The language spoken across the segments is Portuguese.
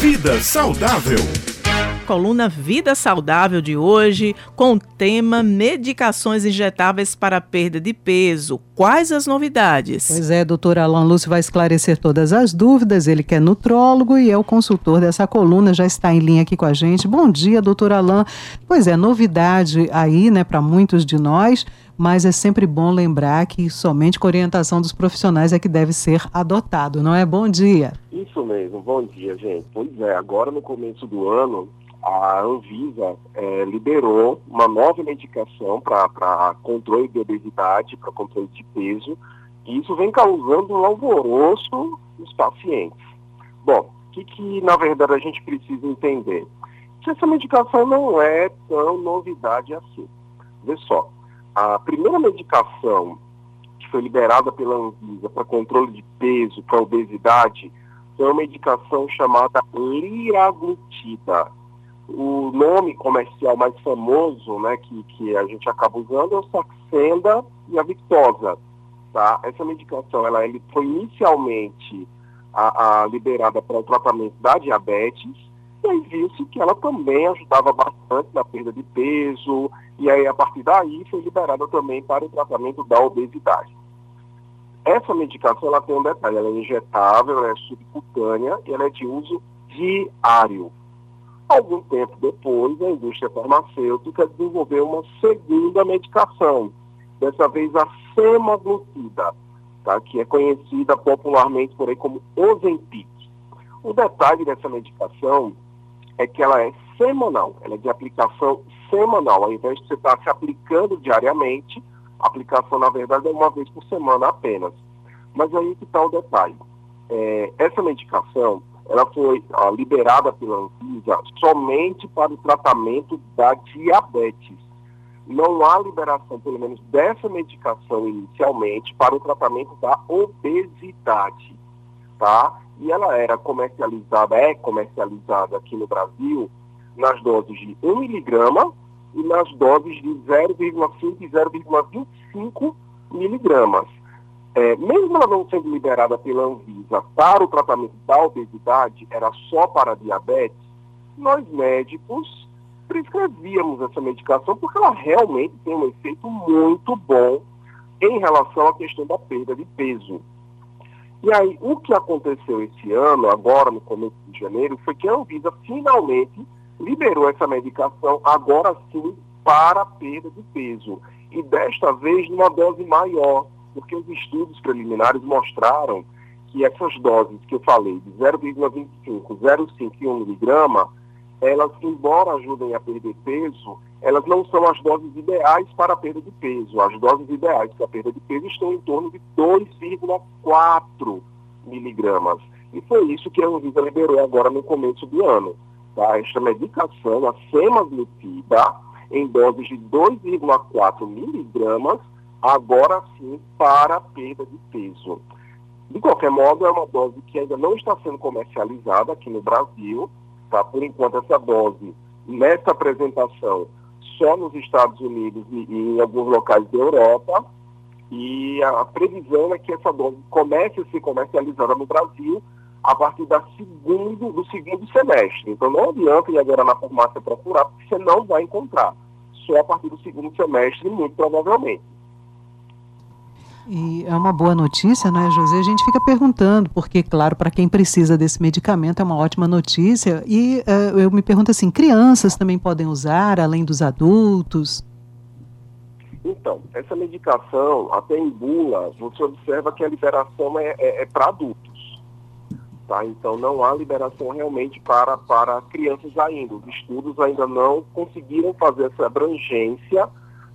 Vida Saudável. Coluna Vida Saudável de hoje com o tema medicações injetáveis para perda de peso. Quais as novidades? Pois é, doutor Alan Lúcio vai esclarecer todas as dúvidas. Ele que é nutrólogo e é o consultor dessa coluna, já está em linha aqui com a gente. Bom dia, doutor Alan. Pois é, novidade aí, né, para muitos de nós mas é sempre bom lembrar que somente com orientação dos profissionais é que deve ser adotado, não é? Bom dia. Isso mesmo, bom dia, gente. Pois é, agora no começo do ano, a Anvisa é, liberou uma nova medicação para controle de obesidade, para controle de peso, e isso vem causando um alvoroço nos pacientes. Bom, o que, que na verdade a gente precisa entender? Que essa medicação não é tão novidade assim. Vê só, a primeira medicação que foi liberada pela Anvisa para controle de peso, para obesidade, foi uma medicação chamada liraglutida. O nome comercial mais famoso né, que, que a gente acaba usando é o Saxenda e a Victosa. Tá? Essa medicação ela, ele foi inicialmente a, a liberada para o tratamento da diabetes, e aí viu-se que ela também ajudava bastante na perda de peso, e aí a partir daí foi liberada também para o tratamento da obesidade. Essa medicação ela tem um detalhe, ela é injetável, ela é subcutânea e ela é de uso diário. Algum tempo depois, a indústria farmacêutica desenvolveu uma segunda medicação, dessa vez a semaglutida, tá? que é conhecida popularmente por aí como Ozempic. O detalhe dessa medicação é que ela é semanal, ela é de aplicação semanal, ao invés de você estar se aplicando diariamente, a aplicação, na verdade, é uma vez por semana apenas. Mas aí que está o detalhe. É, essa medicação, ela foi liberada pela Anvisa somente para o tratamento da diabetes. Não há liberação, pelo menos, dessa medicação inicialmente para o tratamento da obesidade, tá? e ela era comercializada, é comercializada aqui no Brasil nas doses de 1 miligrama e nas doses de 0,5 e 0,25 miligramas. É, mesmo ela não sendo liberada pela Anvisa para o tratamento da obesidade, era só para diabetes, nós médicos prescrevíamos essa medicação porque ela realmente tem um efeito muito bom em relação à questão da perda de peso. E aí, o que aconteceu esse ano, agora no começo de janeiro, foi que a Anvisa finalmente liberou essa medicação, agora sim, para perda de peso. E desta vez numa dose maior, porque os estudos preliminares mostraram que essas doses que eu falei, de 0,25, 0,5 e 1 miligrama, elas, embora ajudem a perder peso, elas não são as doses ideais para a perda de peso. As doses ideais para a perda de peso estão em torno de 2,4 miligramas. E foi isso que a Anvisa liberou agora no começo do ano. Tá? Esta medicação, a semaglutida, em doses de 2,4 miligramas, agora sim para a perda de peso. De qualquer modo, é uma dose que ainda não está sendo comercializada aqui no Brasil, Tá? Por enquanto, essa dose, nessa apresentação, só nos Estados Unidos e, e em alguns locais da Europa, e a previsão é que essa dose comece a ser comercializada no Brasil a partir da segundo, do segundo semestre. Então não adianta ir agora na farmácia procurar, porque você não vai encontrar. Só a partir do segundo semestre, muito provavelmente. E é uma boa notícia, né, José? A gente fica perguntando, porque, claro, para quem precisa desse medicamento é uma ótima notícia. E uh, eu me pergunto assim: crianças também podem usar, além dos adultos? Então, essa medicação, até em bula, você observa que a liberação é, é, é para adultos. Tá? Então, não há liberação realmente para, para crianças ainda. Os estudos ainda não conseguiram fazer essa abrangência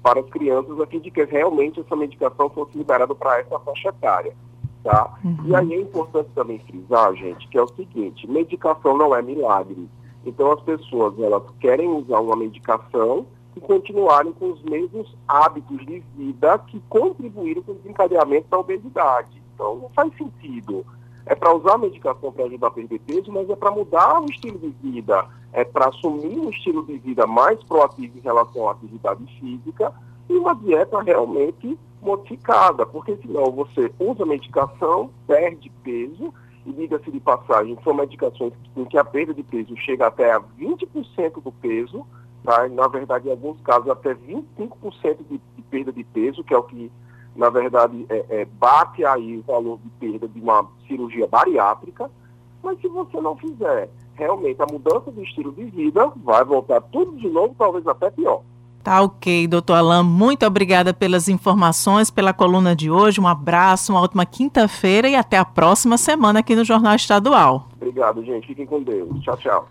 para as crianças a fim de que realmente essa medicação fosse liberada para essa faixa etária. Tá? Uhum. E aí é importante também frisar, gente, que é o seguinte, medicação não é milagre. Então as pessoas, elas querem usar uma medicação e continuarem com os mesmos hábitos de vida que contribuíram com o desencadeamento da obesidade. Então não faz sentido é para usar a medicação para ajudar a perder peso, mas é para mudar o estilo de vida, é para assumir um estilo de vida mais proativo em relação à atividade física e uma dieta realmente modificada, porque senão você usa a medicação, perde peso e diga-se de passagem, são medicações em que a perda de peso chega até a 20% do peso, tá? na verdade, em alguns casos, até 25% de, de perda de peso, que é o que, na verdade, é, é, bate aí o valor de perda de uma cirurgia bariátrica, mas se você não fizer realmente a mudança do estilo de vida, vai voltar tudo de novo, talvez até pior. Tá ok, doutor Alain. Muito obrigada pelas informações, pela coluna de hoje. Um abraço, uma ótima quinta-feira e até a próxima semana aqui no Jornal Estadual. Obrigado, gente. Fiquem com Deus. Tchau, tchau.